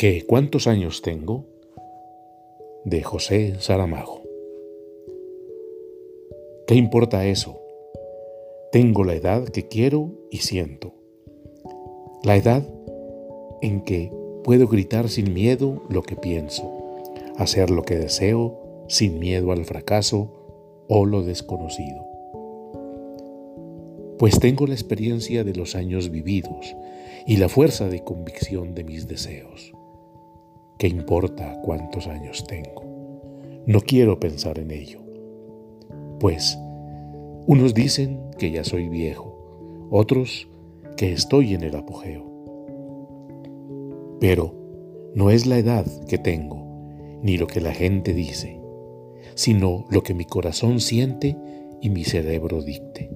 ¿Qué cuántos años tengo? De José Saramago. ¿Qué importa eso? Tengo la edad que quiero y siento. La edad en que puedo gritar sin miedo lo que pienso, hacer lo que deseo sin miedo al fracaso o lo desconocido. Pues tengo la experiencia de los años vividos y la fuerza de convicción de mis deseos. ¿Qué importa cuántos años tengo? No quiero pensar en ello. Pues unos dicen que ya soy viejo, otros que estoy en el apogeo. Pero no es la edad que tengo, ni lo que la gente dice, sino lo que mi corazón siente y mi cerebro dicte.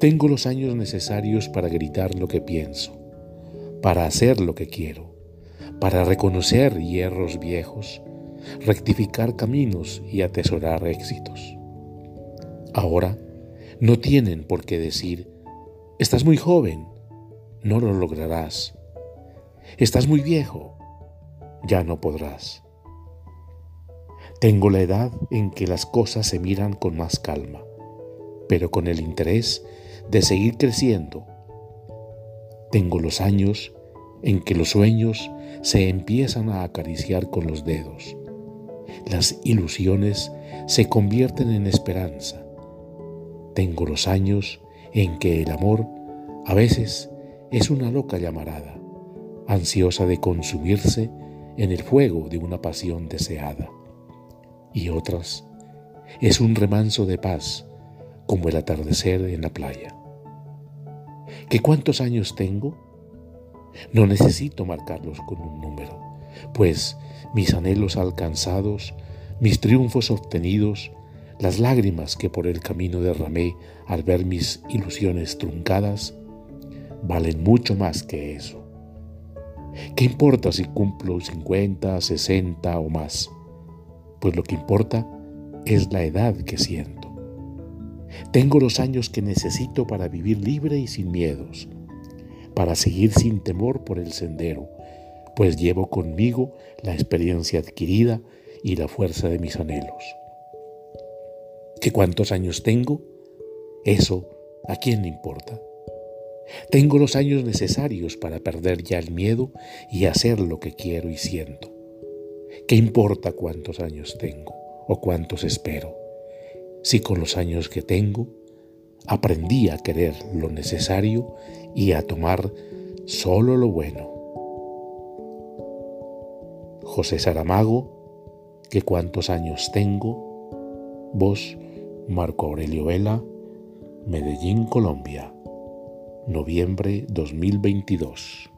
Tengo los años necesarios para gritar lo que pienso, para hacer lo que quiero, para reconocer hierros viejos, rectificar caminos y atesorar éxitos. Ahora no tienen por qué decir, estás muy joven, no lo lograrás. Estás muy viejo, ya no podrás. Tengo la edad en que las cosas se miran con más calma, pero con el interés de seguir creciendo. Tengo los años en que los sueños se empiezan a acariciar con los dedos. Las ilusiones se convierten en esperanza. Tengo los años en que el amor a veces es una loca llamarada, ansiosa de consumirse en el fuego de una pasión deseada. Y otras es un remanso de paz como el atardecer en la playa. ¿Qué cuántos años tengo? No necesito marcarlos con un número, pues mis anhelos alcanzados, mis triunfos obtenidos, las lágrimas que por el camino derramé al ver mis ilusiones truncadas, valen mucho más que eso. ¿Qué importa si cumplo 50, 60 o más? Pues lo que importa es la edad que siento. Tengo los años que necesito para vivir libre y sin miedos, para seguir sin temor por el sendero, pues llevo conmigo la experiencia adquirida y la fuerza de mis anhelos. ¿Qué cuántos años tengo? Eso, ¿a quién le importa? Tengo los años necesarios para perder ya el miedo y hacer lo que quiero y siento. ¿Qué importa cuántos años tengo o cuántos espero? si con los años que tengo aprendí a querer lo necesario y a tomar solo lo bueno. José Saramago, que cuántos años tengo, vos, Marco Aurelio Vela, Medellín, Colombia, noviembre 2022.